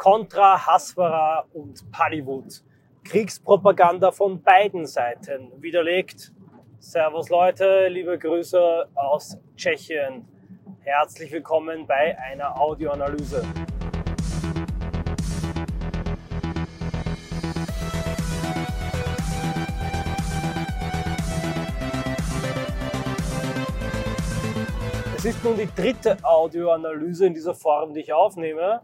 Contra, Hasbara und Pallywood. Kriegspropaganda von beiden Seiten widerlegt. Servus Leute, liebe Grüße aus Tschechien. Herzlich willkommen bei einer Audioanalyse. Es ist nun die dritte Audioanalyse in dieser Form, die ich aufnehme.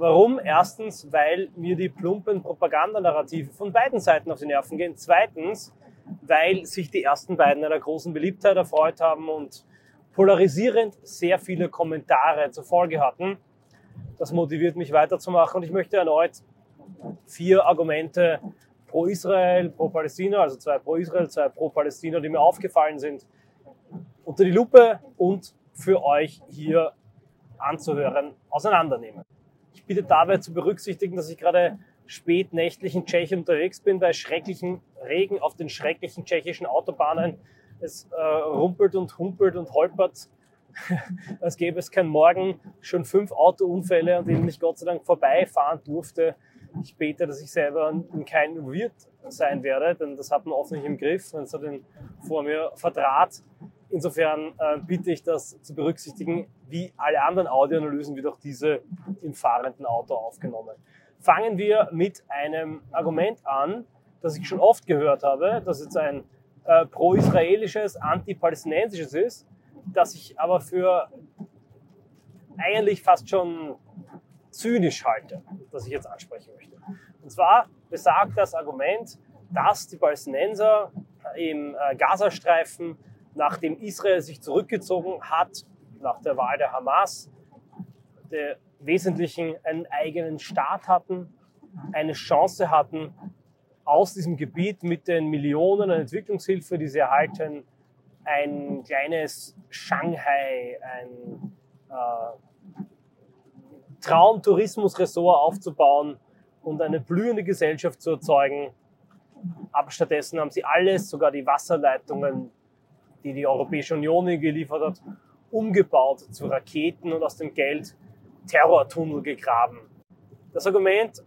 Warum? Erstens, weil mir die plumpen Propagandanarrative von beiden Seiten auf die Nerven gehen. Zweitens, weil sich die ersten beiden einer großen Beliebtheit erfreut haben und polarisierend sehr viele Kommentare zur Folge hatten. Das motiviert mich weiterzumachen und ich möchte erneut vier Argumente pro Israel, pro Palästina, also zwei pro Israel, zwei pro Palästina, die mir aufgefallen sind, unter die Lupe und für euch hier anzuhören, auseinandernehmen. Bitte dabei zu berücksichtigen, dass ich gerade spätnächtlich in Tschechien unterwegs bin, bei schrecklichen Regen auf den schrecklichen tschechischen Autobahnen. Es äh, rumpelt und humpelt und holpert, als gäbe es kein Morgen. Schon fünf Autounfälle, an denen ich Gott sei Dank vorbeifahren durfte. Ich bete, dass ich selber in keinen involviert sein werde, denn das hat man offensichtlich im Griff, wenn es den vor mir vertrat. Insofern äh, bitte ich das zu berücksichtigen. Wie alle anderen Audioanalysen wird auch diese im fahrenden Auto aufgenommen. Fangen wir mit einem Argument an, das ich schon oft gehört habe, das jetzt ein äh, pro-israelisches, anti-palästinensisches ist, das ich aber für eigentlich fast schon zynisch halte, das ich jetzt ansprechen möchte. Und zwar besagt das Argument, dass die Palästinenser im äh, Gazastreifen nachdem Israel sich zurückgezogen hat, nach der Wahl der Hamas, der Wesentlichen einen eigenen Staat hatten, eine Chance hatten, aus diesem Gebiet mit den Millionen an Entwicklungshilfe, die sie erhalten, ein kleines Shanghai, ein äh, Traumtourismusressort aufzubauen und eine blühende Gesellschaft zu erzeugen. Aber stattdessen haben sie alles, sogar die Wasserleitungen, die die Europäische Union geliefert hat, umgebaut zu Raketen und aus dem Geld Terrortunnel gegraben. Das Argument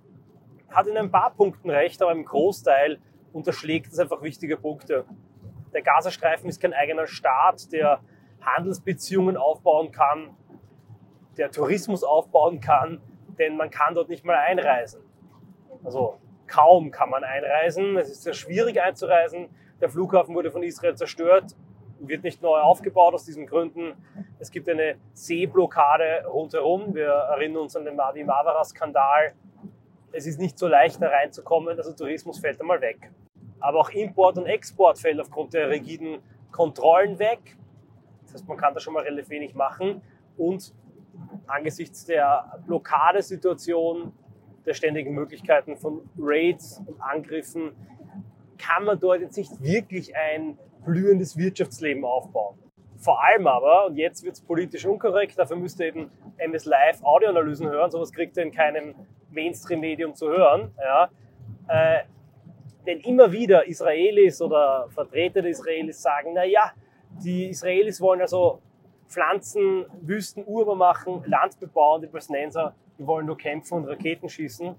hat in ein paar Punkten recht, aber im Großteil unterschlägt es einfach wichtige Punkte. Der Gazastreifen ist kein eigener Staat, der Handelsbeziehungen aufbauen kann, der Tourismus aufbauen kann, denn man kann dort nicht mal einreisen. Also kaum kann man einreisen, es ist sehr schwierig einzureisen. Der Flughafen wurde von Israel zerstört wird nicht neu aufgebaut aus diesen Gründen. Es gibt eine Seeblockade rundherum. Wir erinnern uns an den Mavi Mavara-Skandal. Es ist nicht so leicht, da reinzukommen, also Tourismus fällt einmal weg. Aber auch Import und Export fällt aufgrund der rigiden Kontrollen weg. Das heißt, man kann da schon mal relativ wenig machen. Und angesichts der Blockadesituation, der ständigen Möglichkeiten von Raids und Angriffen, kann man dort jetzt nicht wirklich ein blühendes Wirtschaftsleben aufbauen. Vor allem aber, und jetzt wird es politisch unkorrekt, dafür müsst ihr eben MS Live Audioanalysen hören, sowas kriegt ihr in keinem Mainstream-Medium zu hören. Ja. Äh, denn immer wieder Israelis oder Vertreter der Israelis sagen, na ja, die Israelis wollen also Pflanzen, Wüsten urbar machen, Land bebauen, die Palästinenser, die wollen nur kämpfen und Raketen schießen.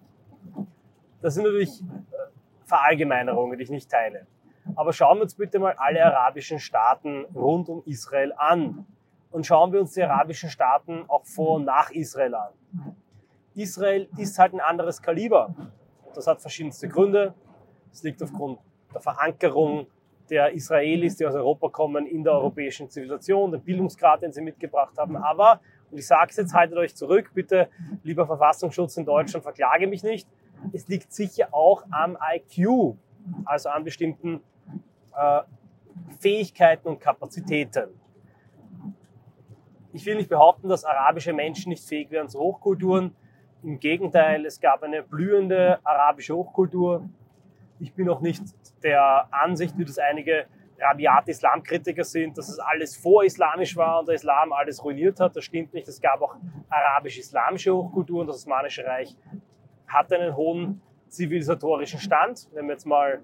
Das sind natürlich äh, Verallgemeinerungen, die ich nicht teile. Aber schauen wir uns bitte mal alle arabischen Staaten rund um Israel an. Und schauen wir uns die arabischen Staaten auch vor und nach Israel an. Israel ist halt ein anderes Kaliber. Das hat verschiedenste Gründe. Es liegt aufgrund der Verankerung der Israelis, die aus Europa kommen, in der europäischen Zivilisation, den Bildungsgrad, den sie mitgebracht haben. Aber, und ich sage es jetzt, haltet euch zurück, bitte, lieber Verfassungsschutz in Deutschland, verklage mich nicht. Es liegt sicher auch am IQ, also an bestimmten äh, Fähigkeiten und Kapazitäten. Ich will nicht behaupten, dass arabische Menschen nicht fähig wären zu Hochkulturen. Im Gegenteil, es gab eine blühende arabische Hochkultur. Ich bin auch nicht der Ansicht, wie das einige rabiate Islamkritiker sind, dass es alles vorislamisch war und der Islam alles ruiniert hat. Das stimmt nicht. Es gab auch arabisch-islamische Hochkulturen. Das Osmanische Reich hat einen hohen zivilisatorischen Stand. Wenn wir jetzt mal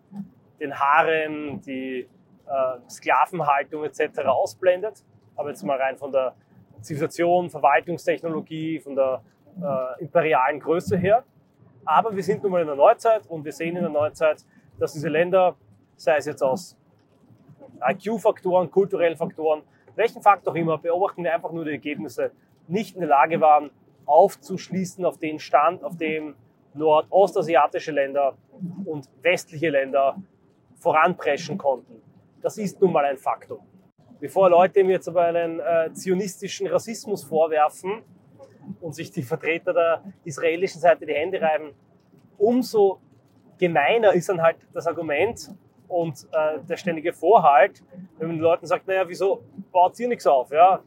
den Harem, die äh, Sklavenhaltung etc. ausblendet, aber jetzt mal rein von der Zivilisation, Verwaltungstechnologie, von der äh, imperialen Größe her. Aber wir sind nun mal in der Neuzeit und wir sehen in der Neuzeit, dass diese Länder, sei es jetzt aus IQ-Faktoren, kulturellen Faktoren, welchen Faktor immer, beobachten wir einfach nur die Ergebnisse, nicht in der Lage waren, aufzuschließen auf den Stand, auf dem nordostasiatische Länder und westliche Länder voranpreschen konnten. Das ist nun mal ein Faktum. Bevor Leute mir jetzt aber einen äh, zionistischen Rassismus vorwerfen und sich die Vertreter der israelischen Seite die Hände reiben, umso gemeiner ist dann halt das Argument und äh, der ständige Vorhalt, wenn man den Leuten sagt, naja, wieso baut ihr nichts auf? Ja?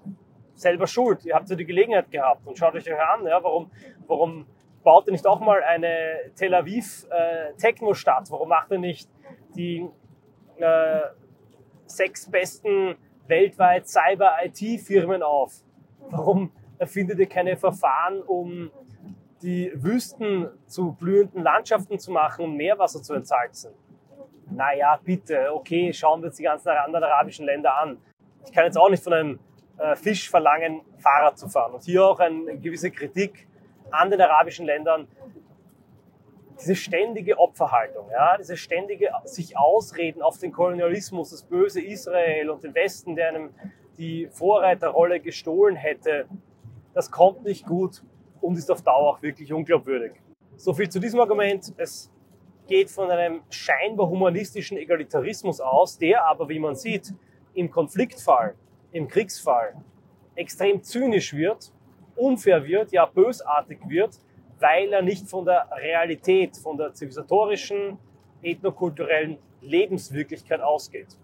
Selber schuld, ihr habt ja die Gelegenheit gehabt und schaut euch euch an, ja, warum, warum baut ihr nicht auch mal eine Tel Aviv äh? Warum macht ihr nicht die äh, sechs besten weltweit Cyber-IT-Firmen auf? Warum erfindet ihr keine Verfahren, um die Wüsten zu blühenden Landschaften zu machen und Meerwasser zu entsalzen? Naja, bitte, okay, schauen wir uns die ganzen anderen arabischen Länder an. Ich kann jetzt auch nicht von einem äh, Fisch verlangen, Fahrrad zu fahren. Und hier auch eine gewisse Kritik an den arabischen Ländern. Diese ständige Opferhaltung, ja, diese ständige sich ausreden auf den Kolonialismus, das böse Israel und den Westen, der einem die Vorreiterrolle gestohlen hätte, das kommt nicht gut und ist auf Dauer auch wirklich unglaubwürdig. So viel zu diesem Argument. Es geht von einem scheinbar humanistischen Egalitarismus aus, der aber, wie man sieht, im Konfliktfall, im Kriegsfall extrem zynisch wird, unfair wird, ja bösartig wird, weil er nicht von der Realität, von der zivilisatorischen, ethnokulturellen Lebenswirklichkeit ausgeht.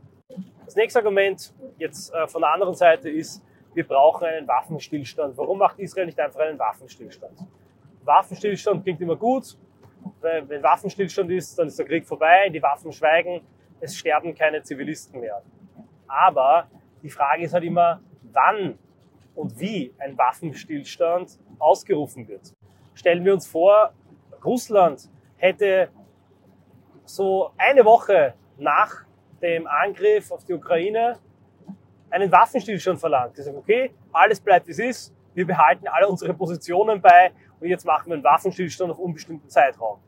Das nächste Argument jetzt äh, von der anderen Seite ist, wir brauchen einen Waffenstillstand. Warum macht Israel nicht einfach einen Waffenstillstand? Waffenstillstand klingt immer gut. Wenn Waffenstillstand ist, dann ist der Krieg vorbei, die Waffen schweigen, es sterben keine Zivilisten mehr. Aber die Frage ist halt immer, wann und wie ein Waffenstillstand ausgerufen wird. Stellen wir uns vor, Russland hätte so eine Woche nach dem Angriff auf die Ukraine einen Waffenstillstand verlangt. Die sagen, okay, alles bleibt wie es ist, wir behalten alle unsere Positionen bei und jetzt machen wir einen Waffenstillstand auf unbestimmten Zeitraum.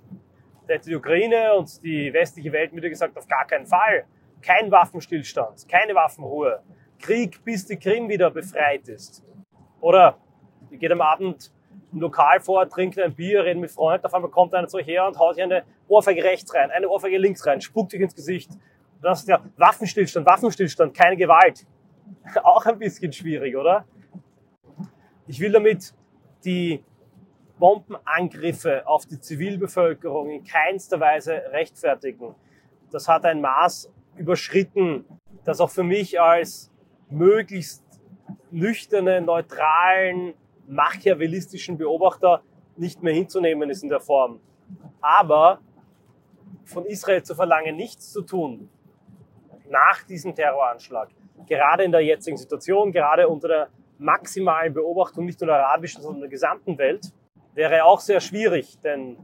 Da hätte die Ukraine und die westliche Welt wieder gesagt, auf gar keinen Fall. Kein Waffenstillstand, keine Waffenruhe. Krieg, bis die Krim wieder befreit ist. Oder ihr geht am Abend Lokal vor, trinkt ein Bier, redet mit Freunden, auf einmal kommt einer euch her und haut hier eine Ohrfeige rechts rein, eine Ohrfeige links rein, spuckt euch ins Gesicht. Und dann sagt ihr, Waffenstillstand, Waffenstillstand, keine Gewalt. Auch ein bisschen schwierig, oder? Ich will damit die Bombenangriffe auf die Zivilbevölkerung in keinster Weise rechtfertigen. Das hat ein Maß überschritten, das auch für mich als möglichst nüchternen, neutralen, machiavellistischen Beobachter nicht mehr hinzunehmen ist in der Form. Aber von Israel zu verlangen, nichts zu tun nach diesem Terroranschlag, gerade in der jetzigen Situation, gerade unter der maximalen Beobachtung nicht nur der arabischen, sondern der gesamten Welt, wäre auch sehr schwierig, denn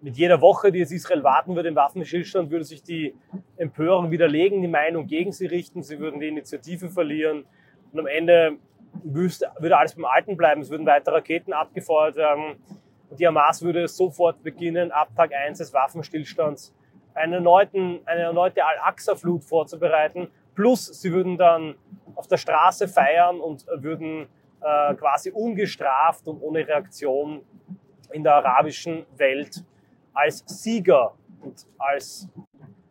mit jeder Woche, die es Israel warten würde im Waffenstillstand, würde sich die Empörung widerlegen, die Meinung gegen sie richten, sie würden die Initiative verlieren und am Ende würde alles beim Alten bleiben, es würden weitere Raketen abgefeuert werden die Hamas würde sofort beginnen, ab Tag 1 des Waffenstillstands eine, erneuten, eine erneute Al-Aqsa-Flut vorzubereiten, plus sie würden dann auf der Straße feiern und würden äh, quasi ungestraft und ohne Reaktion in der arabischen Welt als Sieger und als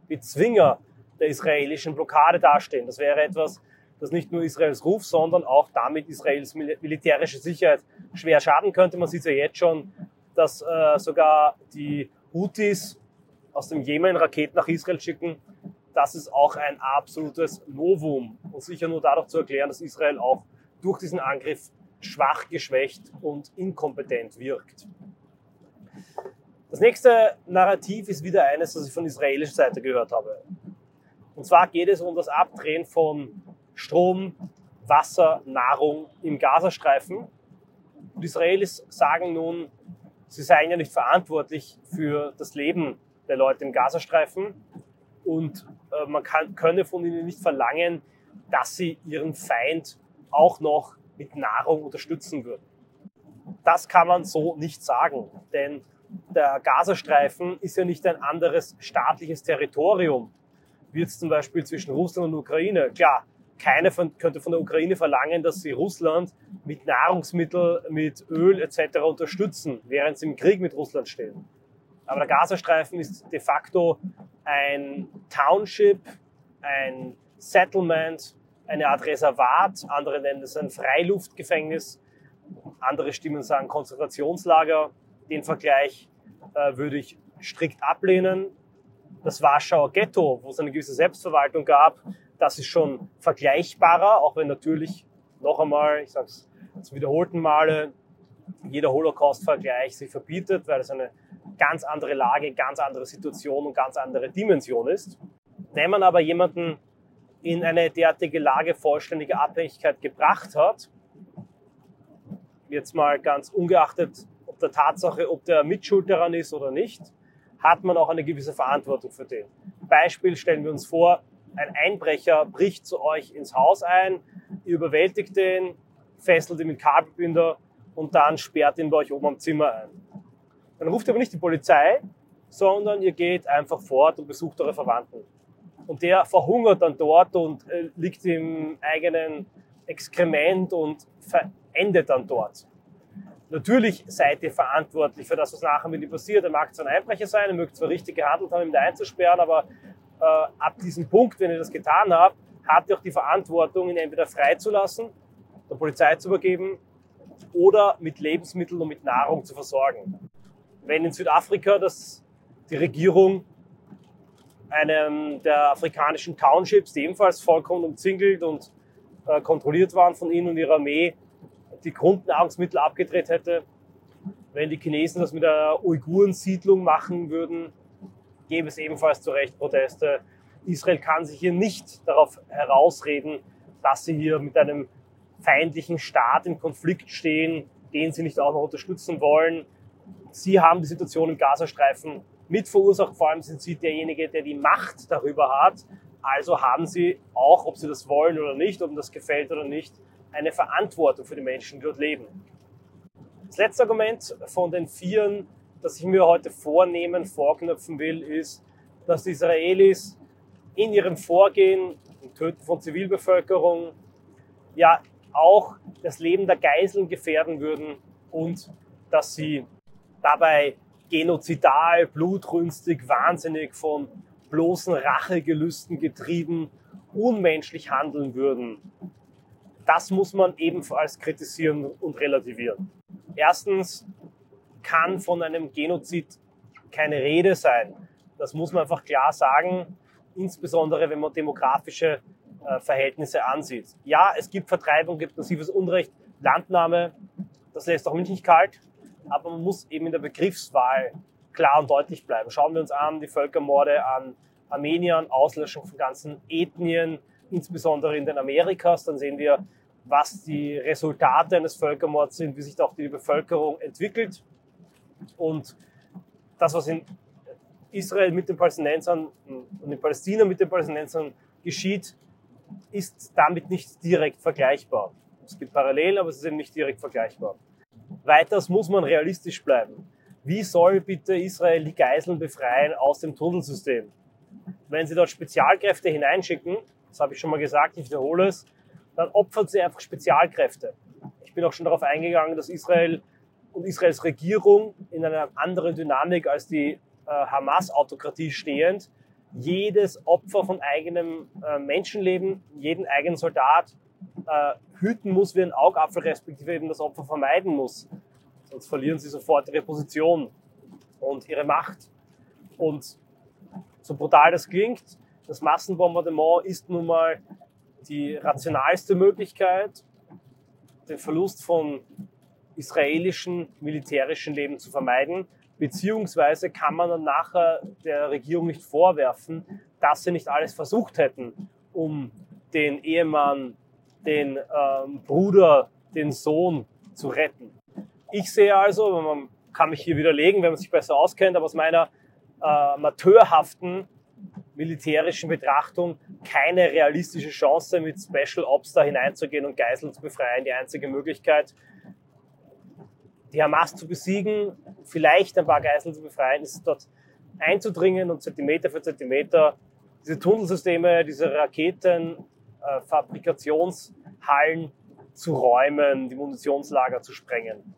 Bezwinger der israelischen Blockade dastehen. Das wäre etwas, das nicht nur Israels Ruf, sondern auch damit Israels militärische Sicherheit schwer schaden könnte. Man sieht ja jetzt schon, dass äh, sogar die Houthis aus dem Jemen Raketen nach Israel schicken. Das ist auch ein absolutes Novum und sicher nur dadurch zu erklären, dass Israel auch durch diesen Angriff schwach, geschwächt und inkompetent wirkt. Das nächste Narrativ ist wieder eines, das ich von israelischer Seite gehört habe. Und zwar geht es um das Abdrehen von Strom, Wasser, Nahrung im Gazastreifen. Und Israelis sagen nun, sie seien ja nicht verantwortlich für das Leben der Leute im Gazastreifen und äh, man kann, könne von ihnen nicht verlangen, dass sie ihren Feind auch noch mit Nahrung unterstützen würden. Das kann man so nicht sagen, denn der Gazastreifen ist ja nicht ein anderes staatliches Territorium, wie jetzt zum Beispiel zwischen Russland und Ukraine. Klar, keine von, könnte von der Ukraine verlangen, dass sie Russland mit Nahrungsmitteln, mit Öl etc. unterstützen, während sie im Krieg mit Russland stehen. Aber der Gazastreifen ist de facto ein Township, ein Settlement, eine Art Reservat, andere nennen es ein Freiluftgefängnis, andere Stimmen sagen Konzentrationslager. Den Vergleich äh, würde ich strikt ablehnen. Das Warschauer Ghetto, wo es eine gewisse Selbstverwaltung gab, das ist schon vergleichbarer, auch wenn natürlich noch einmal, ich sage es zum wiederholten Male, jeder Holocaust-Vergleich sich verbietet, weil es eine ganz andere Lage, ganz andere Situation und ganz andere Dimension ist. Wenn man aber jemanden in eine derartige Lage vollständige Abhängigkeit gebracht hat, jetzt mal ganz ungeachtet ob der Tatsache, ob der Mitschuld daran ist oder nicht, hat man auch eine gewisse Verantwortung für den. Beispiel stellen wir uns vor, ein Einbrecher bricht zu euch ins Haus ein, ihr überwältigt den, fesselt ihn mit Kabelbinder und dann sperrt ihn bei euch oben am Zimmer ein. Dann ruft ihr aber nicht die Polizei, sondern ihr geht einfach fort und besucht eure Verwandten. Und der verhungert dann dort und äh, liegt im eigenen Exkrement und verendet dann dort. Natürlich seid ihr verantwortlich für das, was nachher mit ihm passiert. Er mag zwar ein Einbrecher sein, er mögt zwar richtig gehandelt haben, ihn da einzusperren, aber äh, ab diesem Punkt, wenn ihr das getan habt, habt ihr auch die Verantwortung, ihn entweder freizulassen, der Polizei zu übergeben oder mit Lebensmitteln und mit Nahrung zu versorgen. Wenn in Südafrika das, die Regierung einem der afrikanischen Townships, die ebenfalls vollkommen umzingelt und äh, kontrolliert waren von ihnen und ihrer Armee, die Grundnahrungsmittel abgedreht hätte. Wenn die Chinesen das mit einer Uiguren-Siedlung machen würden, gäbe es ebenfalls zu Recht Proteste. Israel kann sich hier nicht darauf herausreden, dass sie hier mit einem feindlichen Staat im Konflikt stehen, den sie nicht auch noch unterstützen wollen. Sie haben die Situation im Gazastreifen mit verursacht. Vor allem sind sie derjenige, der die Macht darüber hat. Also haben sie auch, ob sie das wollen oder nicht, ob ihnen das gefällt oder nicht, eine Verantwortung für die Menschen, die dort leben. Das letzte Argument von den Vieren, das ich mir heute vornehmen, vorknöpfen will, ist, dass die Israelis in ihrem Vorgehen, im Töten von Zivilbevölkerung, ja auch das Leben der Geiseln gefährden würden und dass sie dabei genozidal, blutrünstig, wahnsinnig von bloßen Rachegelüsten getrieben, unmenschlich handeln würden das muss man ebenfalls kritisieren und relativieren. Erstens kann von einem Genozid keine Rede sein. Das muss man einfach klar sagen, insbesondere wenn man demografische äh, Verhältnisse ansieht. Ja, es gibt Vertreibung, gibt massives Unrecht, Landnahme, das lässt auch mich nicht kalt, aber man muss eben in der Begriffswahl klar und deutlich bleiben. Schauen wir uns an die Völkermorde an Armeniern, Auslöschung von ganzen Ethnien, insbesondere in den Amerikas, dann sehen wir, was die Resultate eines Völkermords sind, wie sich auch die Bevölkerung entwickelt. Und das, was in Israel mit den Palästinensern und in Palästina mit den Palästinensern geschieht, ist damit nicht direkt vergleichbar. Es gibt Parallelen, aber es ist eben nicht direkt vergleichbar. Weiters muss man realistisch bleiben. Wie soll bitte Israel die Geiseln befreien aus dem Tunnelsystem? Wenn sie dort Spezialkräfte hineinschicken, das habe ich schon mal gesagt, ich wiederhole es, dann opfern sie einfach Spezialkräfte. Ich bin auch schon darauf eingegangen, dass Israel und Israels Regierung in einer anderen Dynamik als die äh, Hamas-Autokratie stehend jedes Opfer von eigenem äh, Menschenleben, jeden eigenen Soldat äh, hüten muss wie ein Augapfel, respektive eben das Opfer vermeiden muss. Sonst verlieren sie sofort ihre Position und ihre Macht. Und so brutal das klingt, das Massenbombardement ist nun mal die rationalste Möglichkeit, den Verlust von israelischen militärischen Leben zu vermeiden, beziehungsweise kann man dann nachher der Regierung nicht vorwerfen, dass sie nicht alles versucht hätten, um den Ehemann, den ähm, Bruder, den Sohn zu retten. Ich sehe also, man kann mich hier widerlegen, wenn man sich besser auskennt, aber aus meiner äh, amateurhaften militärischen Betrachtung keine realistische Chance, mit Special Ops da hineinzugehen und Geiseln zu befreien. Die einzige Möglichkeit die Hamas zu besiegen, vielleicht ein paar Geiseln zu befreien, ist dort einzudringen und Zentimeter für Zentimeter diese Tunnelsysteme, diese Raketenfabrikationshallen äh, zu räumen, die Munitionslager zu sprengen.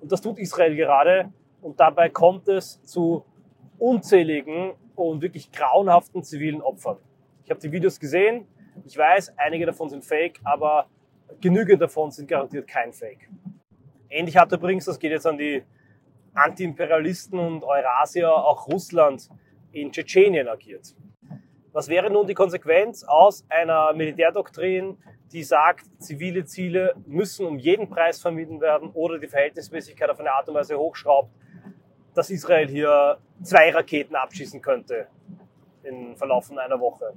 Und das tut Israel gerade und dabei kommt es zu unzähligen und wirklich grauenhaften zivilen Opfern. Ich habe die Videos gesehen, ich weiß, einige davon sind fake, aber genügend davon sind garantiert kein Fake. Ähnlich hat übrigens, das geht jetzt an die Antiimperialisten und Eurasier, auch Russland in Tschetschenien agiert. Was wäre nun die Konsequenz aus einer Militärdoktrin, die sagt, zivile Ziele müssen um jeden Preis vermieden werden oder die Verhältnismäßigkeit auf eine Art und Weise hochschraubt, dass Israel hier zwei Raketen abschießen könnte im Verlauf von einer Woche.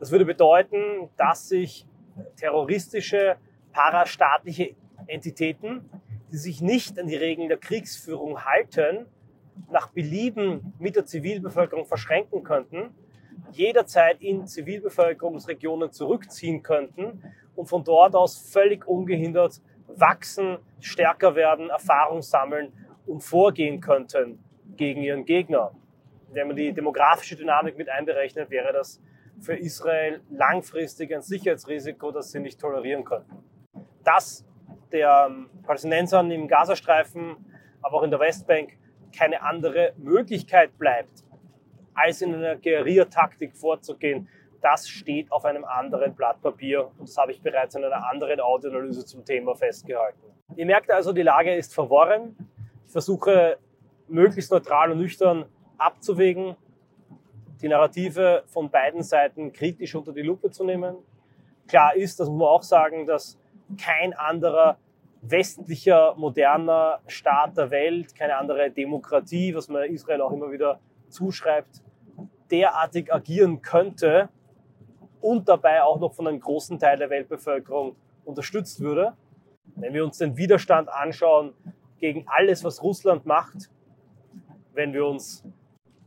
Das würde bedeuten, dass sich terroristische, parastaatliche Entitäten, die sich nicht an die Regeln der Kriegsführung halten, nach Belieben mit der Zivilbevölkerung verschränken könnten, jederzeit in Zivilbevölkerungsregionen zurückziehen könnten und von dort aus völlig ungehindert wachsen, stärker werden, Erfahrung sammeln und vorgehen könnten gegen ihren Gegner. Wenn man die demografische Dynamik mit einberechnet, wäre das für Israel langfristig ein Sicherheitsrisiko, das sie nicht tolerieren könnten. Dass der Palästinensern im Gazastreifen, aber auch in der Westbank keine andere Möglichkeit bleibt, als in einer Guerilla-Taktik vorzugehen, das steht auf einem anderen Blatt Papier und das habe ich bereits in einer anderen Audioanalyse zum Thema festgehalten. Ihr merkt also, die Lage ist verworren. Ich versuche möglichst neutral und nüchtern abzuwägen, die Narrative von beiden Seiten kritisch unter die Lupe zu nehmen. Klar ist, das muss man auch sagen, dass kein anderer westlicher, moderner Staat der Welt, keine andere Demokratie, was man Israel auch immer wieder zuschreibt, derartig agieren könnte und dabei auch noch von einem großen Teil der Weltbevölkerung unterstützt würde. Wenn wir uns den Widerstand anschauen gegen alles, was Russland macht, wenn wir uns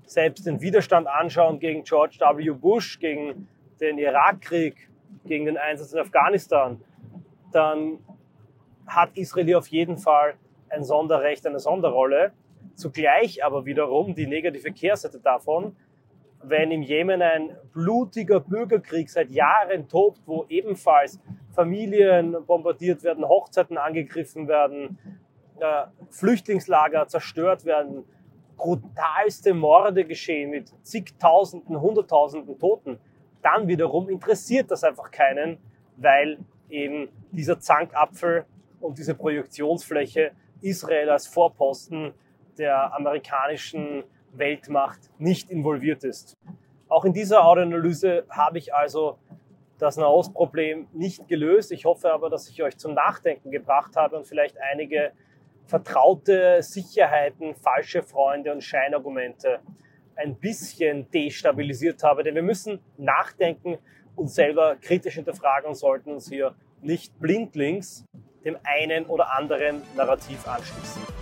selbst den Widerstand anschauen gegen George W. Bush, gegen den Irakkrieg, gegen den Einsatz in Afghanistan, dann hat Israel auf jeden Fall ein Sonderrecht, eine Sonderrolle. Zugleich aber wiederum die negative Kehrseite davon, wenn im Jemen ein blutiger Bürgerkrieg seit Jahren tobt, wo ebenfalls Familien bombardiert werden, Hochzeiten angegriffen werden, äh, Flüchtlingslager zerstört werden, brutalste Morde geschehen mit zigtausenden, hunderttausenden Toten, dann wiederum interessiert das einfach keinen, weil eben dieser Zankapfel und diese Projektionsfläche Israel als Vorposten der amerikanischen Weltmacht nicht involviert ist. Auch in dieser Audioanalyse habe ich also das Nahostproblem nicht gelöst. Ich hoffe aber, dass ich euch zum Nachdenken gebracht habe und vielleicht einige vertraute Sicherheiten, falsche Freunde und Scheinargumente ein bisschen destabilisiert habe. Denn wir müssen nachdenken und selber kritisch hinterfragen und sollten uns hier nicht blindlings dem einen oder anderen Narrativ anschließen.